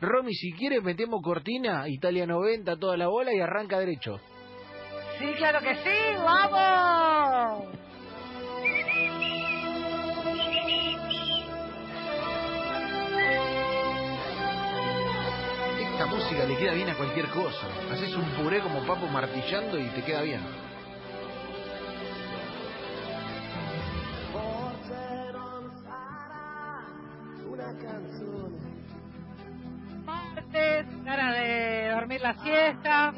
Romy, si quieres metemos cortina, Italia 90, toda la bola y arranca derecho. Sí, claro que sí, vamos. Esta música le queda bien a cualquier cosa. Haces un puré como papo martillando y te queda bien. Dormir la siesta.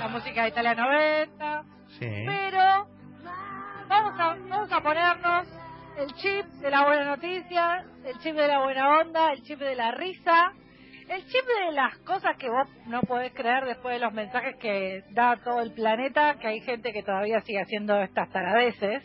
La música de Italia 90. Sí. Pero vamos a, vamos a ponernos el chip de la buena noticia, el chip de la buena onda, el chip de la risa, el chip de las cosas que vos no podés creer después de los mensajes que da todo el planeta, que hay gente que todavía sigue haciendo estas taradeces.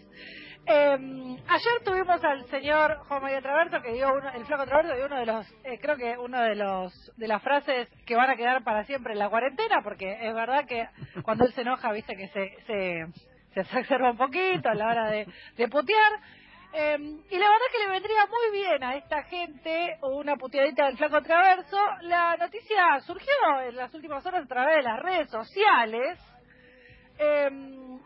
Eh, ayer tuvimos al señor Juan María Traverso que dio uno, el flaco Traverso dio uno de los, eh, creo que uno de los de las frases que van a quedar para siempre en la cuarentena, porque es verdad que cuando él se enoja, viste que se se, se exacerba un poquito a la hora de, de putear. Eh, y la verdad que le vendría muy bien a esta gente una puteadita del flaco Traverso. La noticia surgió en las últimas horas a través de las redes sociales. Eh,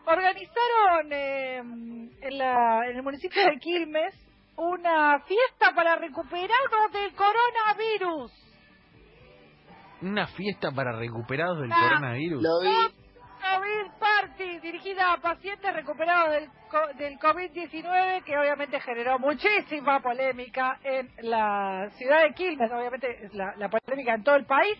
organizaron eh, en, la, en el municipio de Quilmes una fiesta para recuperarnos del coronavirus. Una fiesta para recuperados del coronavirus. Lo vi. Dirigida a pacientes recuperados del, del COVID-19, que obviamente generó muchísima polémica en la ciudad de Quilmes, obviamente es la, la polémica en todo el país.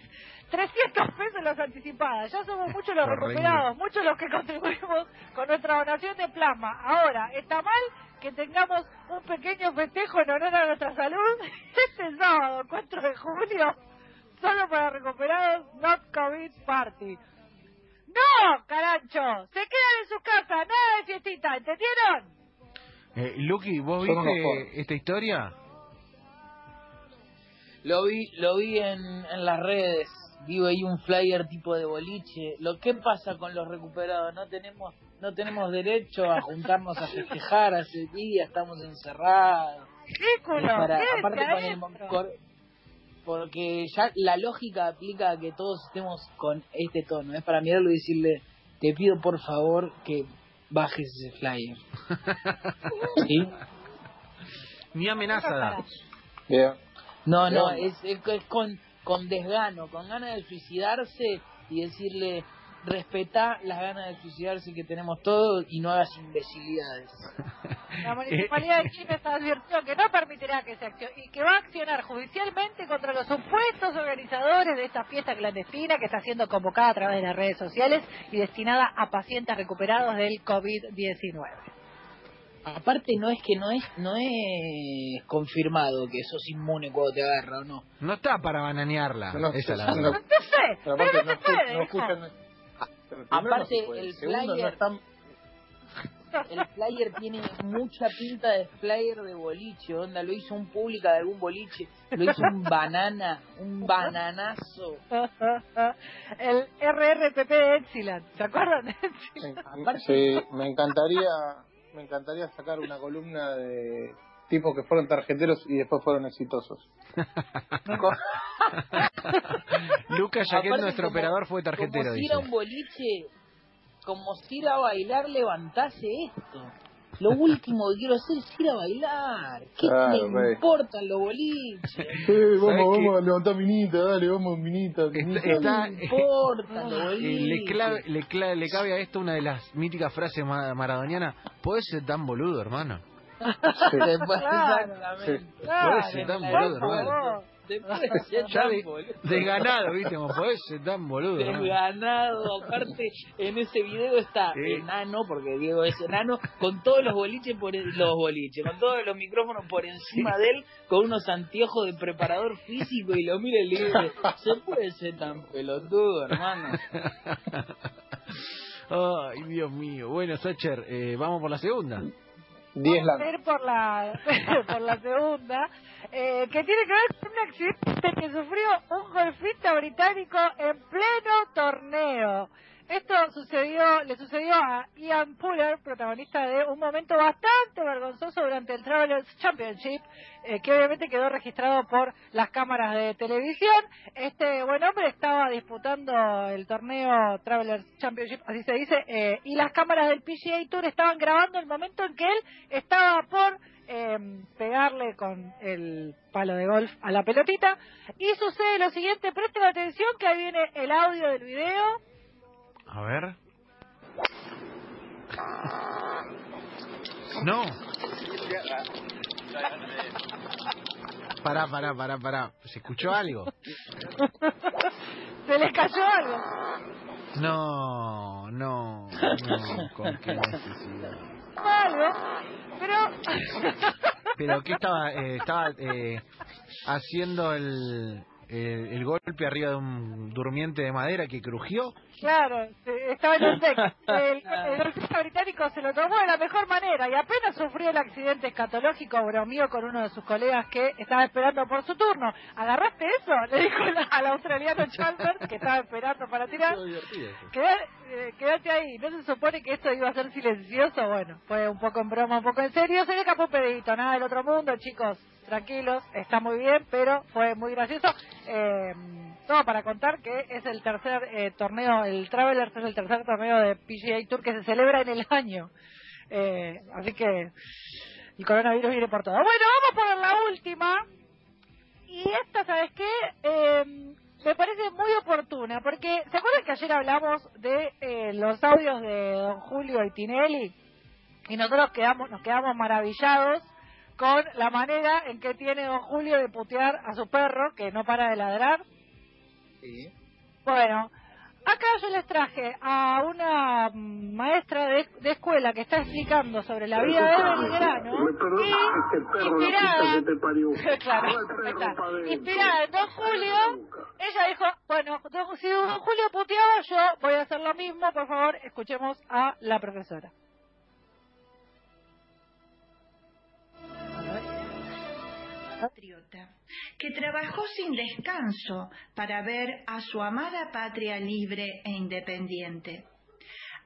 300 pesos las anticipadas, ya somos muchos los recuperados, muchos los que contribuimos con nuestra donación de plasma. Ahora, ¿está mal que tengamos un pequeño festejo en honor a nuestra salud este sábado, 4 de julio? Solo para recuperados, not COVID party. ¡No, carancho! Se quedan en su casa, nada de fiestita, ¿entendieron? Eh, Lucky, ¿vos viste esta historia? Lo vi, lo vi en, en las redes. Vivo ahí un flyer tipo de boliche. Lo que pasa con los recuperados, no tenemos no tenemos derecho a juntarnos a festejar hace día, estamos encerrados. Ridículo. Para- aparte con el porque ya la lógica aplica a que todos estemos con este tono. Es para mirarlo y decirle, te pido por favor que bajes ese flyer. ¿Sí? Ni amenaza da. No, no, es, es, es con, con desgano, con ganas de suicidarse y decirle, respetá las ganas de suicidarse que tenemos todos y no hagas imbecilidades. La municipalidad de Quilmes advirtió que no permitirá que se accione y que va a accionar judicialmente contra los supuestos organizadores de esta fiesta clandestina que está siendo convocada a través de las redes sociales y destinada a pacientes recuperados del COVID-19. Aparte no es que no es no es confirmado que sos inmune cuando te agarra o no. No está para bananearla. No, Esa es la no. No sé, Pero pero aparte no no, se puede. no escuchan. Aparte, no se puede. el Segundo, no están. El flyer tiene mucha pinta de flyer de boliche, onda, lo hizo un pública de algún boliche, lo hizo un banana, un bananazo. El RRPP de Epsilon, ¿se acuerdan Sí, me encantaría, me encantaría sacar una columna de tipos que fueron tarjeteros y después fueron exitosos. Lucas Jaquet, nuestro como- operador, fue tarjetero. Como si dice. ir a un boliche, como si ir a bailar, levantase esto. Lo último que quiero hacer es ir a bailar. ¿Qué Claro, me rey. importan los boliches? Sí, ¿Sabes vamos, vamos a levantar minita, dale, vamos minita, minita. Está- está- ¿Qué me importan los Eh, boliches? le, clave- le, cla- le cabe a esto una de las míticas frases ma- maradonianas. ¿Podés ser tan boludo, hermano? Después, Claro. exactamente. Claro, ser tan boludo, hermano. Después de ser tan de- boludo. Desganado, ¿viste? Como podés ser tan boludo. Desganado, aparte en ese video está enano, porque Diego es enano, con todos los boliches por el- los boliches, con todos los micrófonos por encima de él, con unos anteojos de preparador físico y lo mira y le dice, se puede ser tan pelotudo, hermano. Ay, Dios mío. Bueno, Sacher, eh, vamos por la segunda. 10 Vamos a lan. ir por la, por la segunda, eh, que tiene que ver con un accidente que sufrió un golfista británico en pleno torneo. Esto sucedió, le sucedió a Ian Puller, protagonista de un momento bastante vergonzoso durante el Travelers Championship, eh, que obviamente quedó registrado por las cámaras de televisión. Este buen hombre estaba disputando el torneo Travelers Championship, así se dice, eh, y las cámaras del PGA Tour estaban grabando el momento en que él estaba por eh, pegarle con el palo de golf a la pelotita. Y sucede lo siguiente, presten atención que ahí viene el audio del video. A ver. No. Pará, pará, pará, pará. ¿Se escuchó algo? Se les cayó algo. No, no, no. ¿Con qué necesidad? Algo. Pero. Pero ¿qué estaba? Eh, estaba eh, haciendo el, el, el golpe arriba de un durmiente de madera que crujió. Claro, se- estaba en un deck. El, el británico se lo tomó de la mejor manera y apenas sufrió el accidente escatológico, bromeó con uno de sus colegas que estaba esperando por su turno. ¿Agarraste eso? Le dijo al australiano Chalmers, que estaba esperando para tirar. Eh, quédate ahí, ¿no se supone que esto iba a ser silencioso? Bueno, fue un poco en broma, un poco en serio. Se le escapó un pedito, nada del otro mundo, chicos, tranquilos, está muy bien, pero fue muy gracioso. Eh, todo para contar que es el tercer eh, torneo, el Travelers es el tercer torneo de PGA Tour que se celebra en el año. Eh, así que el coronavirus viene por todo. Bueno, vamos por la última. Y esta, ¿sabes qué? Eh, me parece muy oportuna, porque ¿se acuerdan que ayer hablamos de eh, los audios de don Julio y Tinelli? Y nosotros quedamos, nos quedamos maravillados con la manera en que tiene don Julio de putear a su perro, que no para de ladrar. Sí. Bueno, acá yo les traje a una maestra de, de escuela que está explicando sobre la vida de Belgrano y inspirada, claro, está. inspirada en Don Julio, ella dijo, bueno, don- si Don Julio puteaba, yo voy a hacer lo mismo, por favor, escuchemos a la profesora. Patriota, que trabajó sin descanso para ver a su amada patria libre e independiente.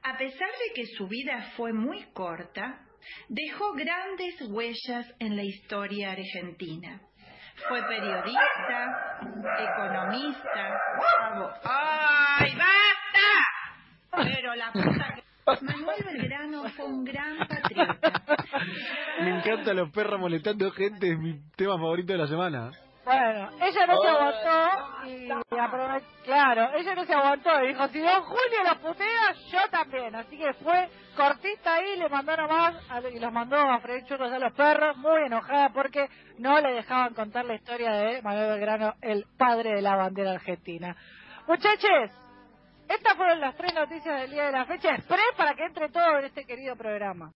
A pesar de que su vida fue muy corta, dejó grandes huellas en la historia argentina. Fue periodista, economista, abo- ¡Ay, basta! Pero la puta que... Manuel Belgrano fue un gran patriota. Me encantan los perros molestando gente, es mi tema favorito de la semana. Bueno, ella no se aguantó y aprove- claro, ella no se aguantó y dijo, si Don Julio los putea, yo también. Así que fue cortita ahí, le mandó nomás a- y los mandó a freír churros a los perros, muy enojada porque no le dejaban contar la historia de Manuel Belgrano, el padre de la bandera argentina. Muchachos, estas fueron las tres noticias del día de la fecha. Express para que entre todo en este querido programa.